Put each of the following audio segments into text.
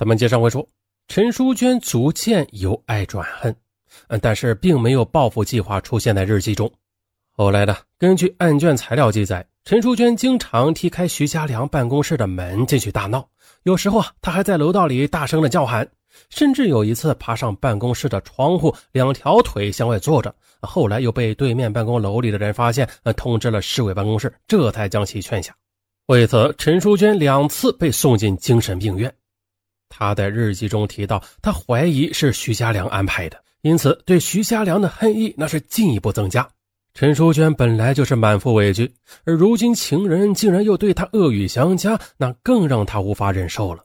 咱们接上回说，陈淑娟逐渐由爱转恨，嗯，但是并没有报复计划出现在日记中。后来呢，根据案卷材料记载，陈淑娟经常踢开徐家良办公室的门进去大闹，有时候啊，她还在楼道里大声的叫喊，甚至有一次爬上办公室的窗户，两条腿向外坐着。后来又被对面办公楼里的人发现，呃，通知了市委办公室，这才将其劝下。为此，陈淑娟两次被送进精神病院。他在日记中提到，他怀疑是徐家良安排的，因此对徐家良的恨意那是进一步增加。陈淑娟本来就是满腹委屈，而如今情人竟然又对她恶语相加，那更让她无法忍受了。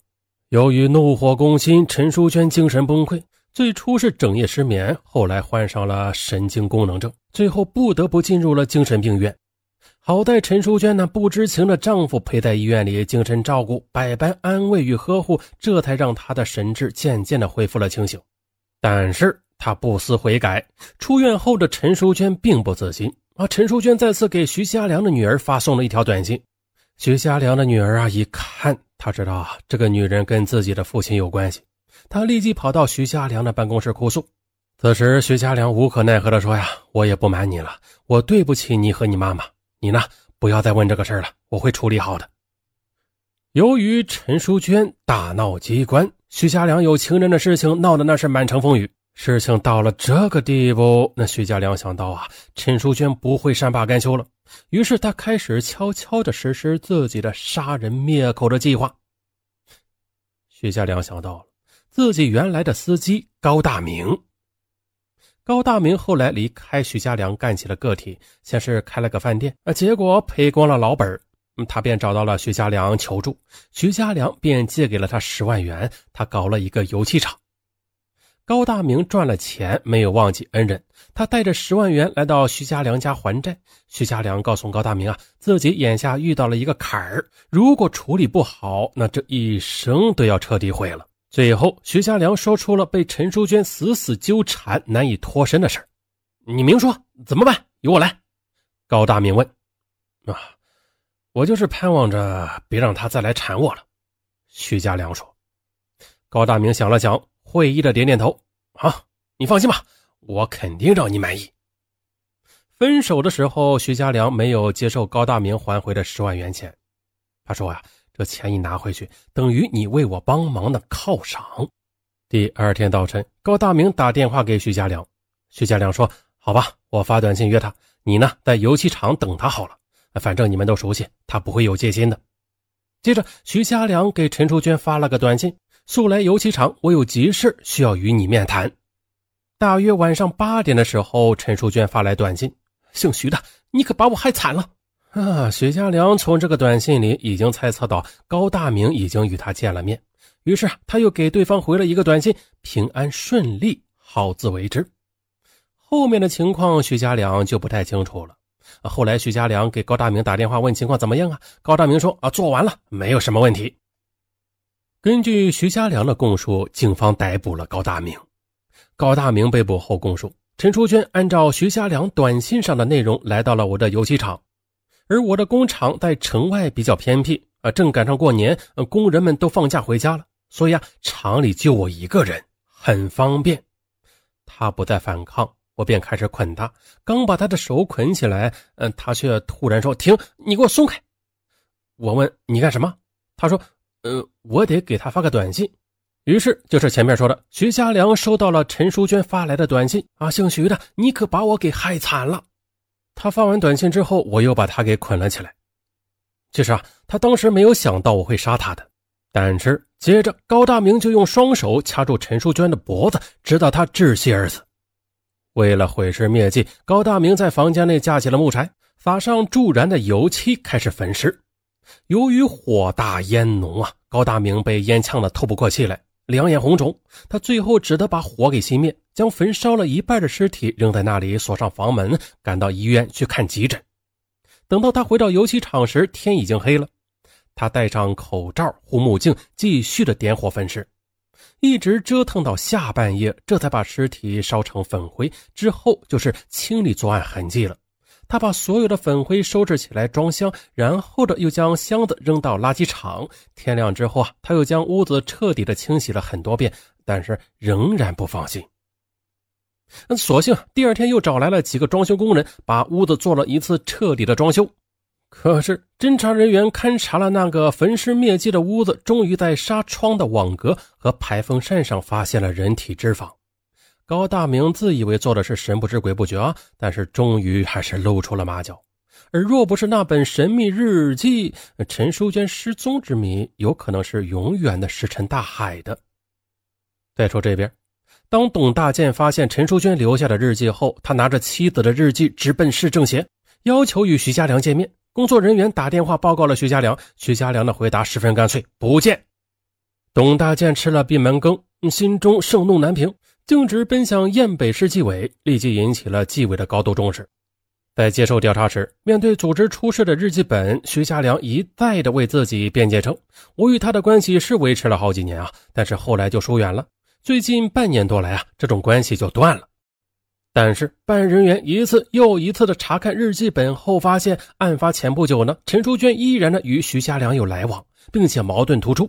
由于怒火攻心，陈淑娟精神崩溃，最初是整夜失眠，后来患上了神经功能症，最后不得不进入了精神病院。好在陈淑娟那不知情的丈夫陪在医院里精神照顾，百般安慰与呵护，这才让她的神智渐渐的恢复了清醒。但是她不思悔改，出院后的陈淑娟并不自信啊！陈淑娟再次给徐家良的女儿发送了一条短信。徐家良的女儿啊，一看，她知道啊这个女人跟自己的父亲有关系，她立即跑到徐家良的办公室哭诉。此时，徐家良无可奈何地说：“呀，我也不瞒你了，我对不起你和你妈妈。”你呢？不要再问这个事儿了，我会处理好的。由于陈淑娟大闹机关，徐家良有情人的事情闹得那是满城风雨。事情到了这个地步，那徐家良想到啊，陈淑娟不会善罢甘休了，于是他开始悄悄的实施自己的杀人灭口的计划。徐家良想到了自己原来的司机高大明。高大明后来离开徐家良，干起了个体，先是开了个饭店，啊，结果赔光了老本他便找到了徐家良求助，徐家良便借给了他十万元，他搞了一个油漆厂。高大明赚了钱，没有忘记恩人，他带着十万元来到徐家良家还债。徐家良告诉高大明啊，自己眼下遇到了一个坎儿，如果处理不好，那这一生都要彻底毁了。最后，徐家良说出了被陈淑娟死死纠缠、难以脱身的事你明说怎么办？由我来。高大明问：“啊，我就是盼望着别让他再来缠我了。”徐家良说。高大明想了想，会意的点点头：“好，你放心吧，我肯定让你满意。”分手的时候，徐家良没有接受高大明还回的十万元钱。他说：“呀。”这钱一拿回去，等于你为我帮忙的犒赏。第二天早晨，高大明打电话给徐家良，徐家良说：“好吧，我发短信约他，你呢在油漆厂等他好了。反正你们都熟悉，他不会有戒心的。”接着，徐家良给陈淑娟发了个短信：“速来油漆厂，我有急事需要与你面谈。”大约晚上八点的时候，陈淑娟发来短信：“姓徐的，你可把我害惨了。”啊，徐家良从这个短信里已经猜测到高大明已经与他见了面，于是他又给对方回了一个短信：“平安顺利，好自为之。”后面的情况徐家良就不太清楚了。后来徐家良给高大明打电话问情况怎么样啊？高大明说：“啊，做完了，没有什么问题。”根据徐家良的供述，警方逮捕了高大明。高大明被捕后供述：“陈淑娟按照徐家良短信上的内容来到了我的油漆厂。”而我的工厂在城外比较偏僻啊，正赶上过年，工人们都放假回家了，所以啊，厂里就我一个人，很方便。他不再反抗，我便开始捆他。刚把他的手捆起来，嗯，他却突然说：“停，你给我松开！”我问：“你干什么？”他说：“呃，我得给他发个短信。”于是就是前面说的，徐家良收到了陈淑娟发来的短信啊，姓徐的，你可把我给害惨了。他发完短信之后，我又把他给捆了起来。其实啊，他当时没有想到我会杀他的，但是接着高大明就用双手掐住陈淑娟的脖子，直到她窒息而死。为了毁尸灭迹，高大明在房间内架起了木柴，撒上助燃的油漆，开始焚尸。由于火大烟浓啊，高大明被烟呛得透不过气来。两眼红肿，他最后只得把火给熄灭，将焚烧了一半的尸体扔在那里，锁上房门，赶到医院去看急诊。等到他回到油漆厂时，天已经黑了。他戴上口罩、护目镜，继续的点火焚尸，一直折腾到下半夜，这才把尸体烧成粉灰。之后就是清理作案痕迹了。他把所有的粉灰收拾起来装箱，然后的又将箱子扔到垃圾场。天亮之后啊，他又将屋子彻底的清洗了很多遍，但是仍然不放心。那索性第二天又找来了几个装修工人，把屋子做了一次彻底的装修。可是侦查人员勘察了那个焚尸灭迹的屋子，终于在纱窗的网格和排风扇上发现了人体脂肪。高大明自以为做的是神不知鬼不觉啊，但是终于还是露出了马脚。而若不是那本神秘日记，陈淑娟失踪之谜有可能是永远的石沉大海的。再说这边。当董大建发现陈淑娟留下的日记后，他拿着妻子的日记直奔市政协，要求与徐家良见面。工作人员打电话报告了徐家良，徐家良的回答十分干脆：不见。董大建吃了闭门羹，心中盛怒难平，径直奔向燕北市纪委，立即引起了纪委的高度重视。在接受调查时，面对组织出示的日记本，徐家良一再的为自己辩解称：“我与他的关系是维持了好几年啊，但是后来就疏远了。”最近半年多来啊，这种关系就断了。但是办案人员一次又一次的查看日记本后，发现案发前不久呢，陈淑娟依然的与徐家良有来往，并且矛盾突出。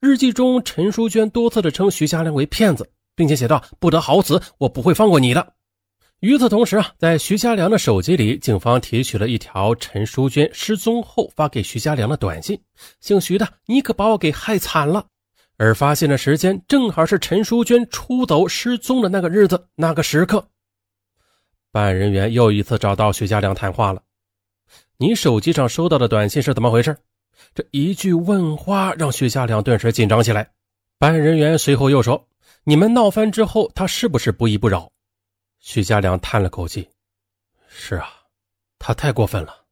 日记中，陈淑娟多次的称徐家良为骗子，并且写道：“不得好死，我不会放过你的。”与此同时啊，在徐家良的手机里，警方提取了一条陈淑娟失踪后发给徐家良的短信：“姓徐的，你可把我给害惨了。”而发现的时间正好是陈淑娟出走失踪的那个日子、那个时刻。办案人员又一次找到徐家良谈话了：“你手机上收到的短信是怎么回事？”这一句问话让徐家良顿时紧张起来。办案人员随后又说：“你们闹翻之后，他是不是不依不饶？”徐家良叹了口气：“是啊，他太过分了。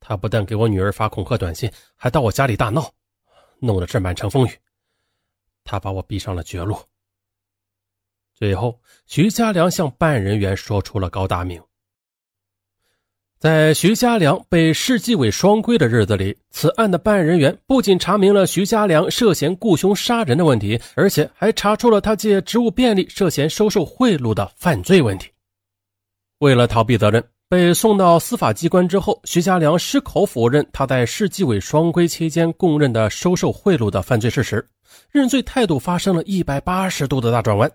他不但给我女儿发恐吓短信，还到我家里大闹，弄得这满城风雨。”他把我逼上了绝路。最后，徐家良向办案人员说出了高大明。在徐家良被市纪委双规的日子里，此案的办案人员不仅查明了徐家良涉嫌雇凶杀人的问题，而且还查出了他借职务便利涉嫌收受贿赂的犯罪问题。为了逃避责任。被送到司法机关之后，徐家良矢口否认他在市纪委双规期间供认的收受贿赂的犯罪事实，认罪态度发生了一百八十度的大转弯。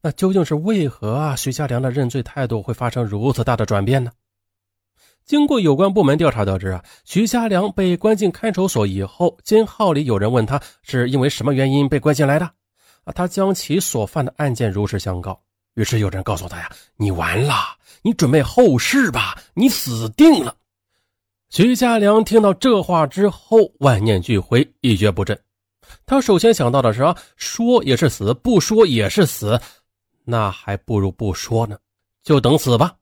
那究竟是为何啊？徐家良的认罪态度会发生如此大的转变呢？经过有关部门调查得知啊，徐家良被关进看守所以后，监号里有人问他是因为什么原因被关进来的，啊，他将其所犯的案件如实相告。于是有人告诉他呀：“你完了，你准备后事吧，你死定了。”徐家良听到这话之后，万念俱灰，一蹶不振。他首先想到的是啊，说也是死，不说也是死，那还不如不说呢，就等死吧。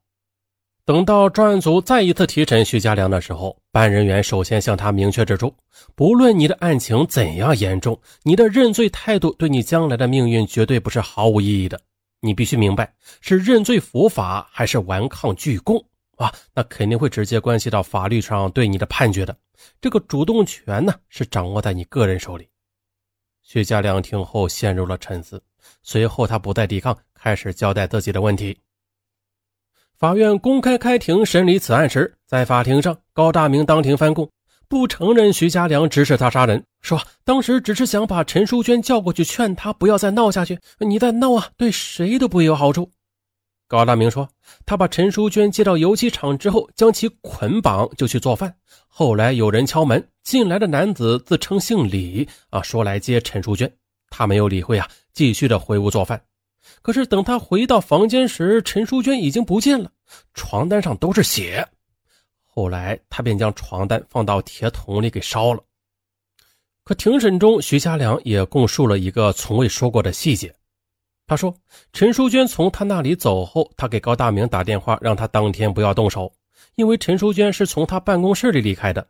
等到专案组再一次提审徐家良的时候，办案人员首先向他明确指出：不论你的案情怎样严重，你的认罪态度对你将来的命运绝对不是毫无意义的。你必须明白，是认罪伏法还是顽抗拒供啊？那肯定会直接关系到法律上对你的判决的。这个主动权呢，是掌握在你个人手里。徐家良听后陷入了沉思，随后他不再抵抗，开始交代自己的问题。法院公开开庭审理此案时，在法庭上，高大明当庭翻供。不承认徐家良指使他杀人，说当时只是想把陈淑娟叫过去，劝他不要再闹下去。你再闹啊，对谁都不会有好处。高大明说，他把陈淑娟接到油漆厂之后，将其捆绑就去做饭。后来有人敲门，进来的男子自称姓李，啊，说来接陈淑娟。他没有理会啊，继续的回屋做饭。可是等他回到房间时，陈淑娟已经不见了，床单上都是血。后来，他便将床单放到铁桶里给烧了。可庭审中，徐家良也供述了一个从未说过的细节。他说，陈淑娟从他那里走后，他给高大明打电话，让他当天不要动手，因为陈淑娟是从他办公室里离开的。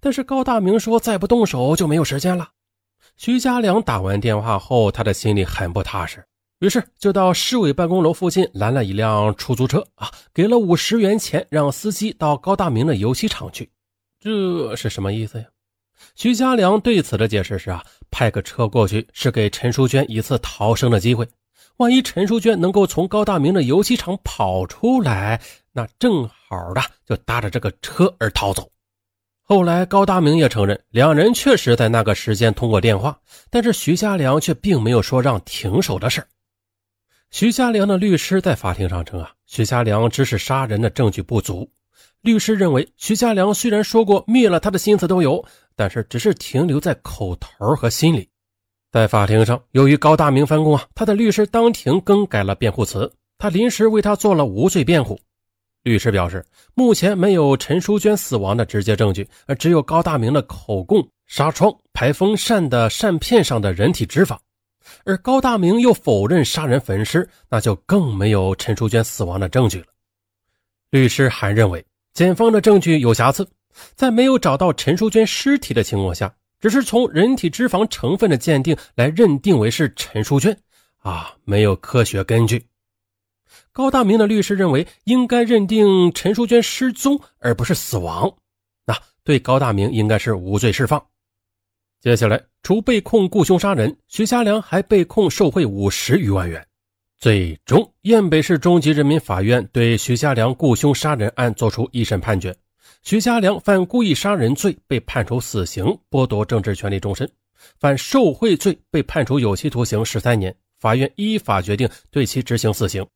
但是高大明说，再不动手就没有时间了。徐家良打完电话后，他的心里很不踏实。于是就到市委办公楼附近拦了一辆出租车啊，给了五十元钱，让司机到高大明的油漆厂去。这是什么意思呀？徐家良对此的解释是啊，派个车过去是给陈淑娟一次逃生的机会。万一陈淑娟能够从高大明的油漆厂跑出来，那正好的就搭着这个车而逃走。后来高大明也承认，两人确实在那个时间通过电话，但是徐家良却并没有说让停手的事徐家良的律师在法庭上称啊，徐家良指使杀人的证据不足。律师认为，徐家良虽然说过灭了他的心思都有，但是只是停留在口头和心里。在法庭上，由于高大明翻供啊，他的律师当庭更改了辩护词，他临时为他做了无罪辩护。律师表示，目前没有陈淑娟死亡的直接证据，而只有高大明的口供、纱窗、排风扇的扇片上的人体脂肪，而高大明又否认杀人焚尸，那就更没有陈淑娟死亡的证据了。律师还认为，检方的证据有瑕疵，在没有找到陈淑娟尸体的情况下。只是从人体脂肪成分的鉴定来认定为是陈淑娟啊，没有科学根据。高大明的律师认为，应该认定陈淑娟失踪而不是死亡，那对高大明应该是无罪释放。接下来，除被控雇凶杀人，徐家良还被控受贿五十余万元。最终，燕北市中级人民法院对徐家良雇凶杀人案作出一审判决。徐家良犯故意杀人罪，被判处死刑，剥夺政治权利终身；犯受贿罪，被判处有期徒刑十三年。法院依法决定对其执行死刑。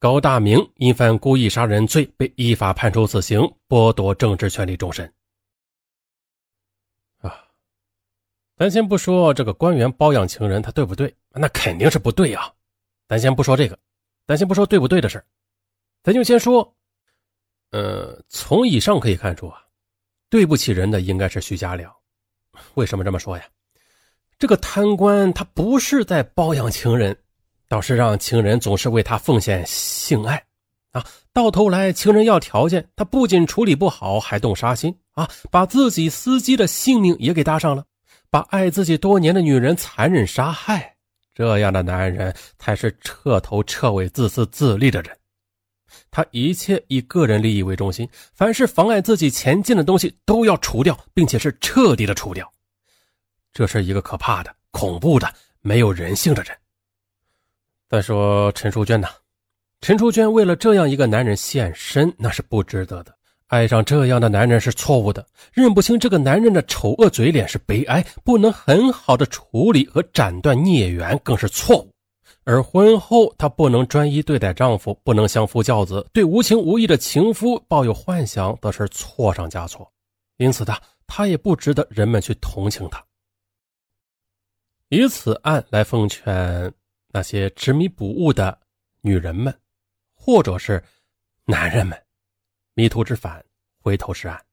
高大明因犯故意杀人罪，被依法判处死刑，剥夺政治权利终身。啊，咱先不说这个官员包养情人，他对不对？那肯定是不对呀。咱先不说这个，咱先不说对不对的事咱就先说。呃，从以上可以看出啊，对不起人的应该是徐家良。为什么这么说呀？这个贪官他不是在包养情人，倒是让情人总是为他奉献性爱啊。到头来情人要条件，他不仅处理不好，还动杀心啊，把自己司机的性命也给搭上了，把爱自己多年的女人残忍杀害。这样的男人才是彻头彻尾自私自利的人。他一切以个人利益为中心，凡是妨碍自己前进的东西都要除掉，并且是彻底的除掉。这是一个可怕的、恐怖的、没有人性的人。再说陈淑娟呢？陈淑娟为了这样一个男人献身，那是不值得的。爱上这样的男人是错误的，认不清这个男人的丑恶嘴脸是悲哀，不能很好的处理和斩断孽缘更是错误。而婚后，她不能专一对待丈夫，不能相夫教子，对无情无义的情夫抱有幻想，则是错上加错。因此，她她也不值得人们去同情她。以此案来奉劝那些执迷不悟的女人们，或者是男人们：迷途知返，回头是岸。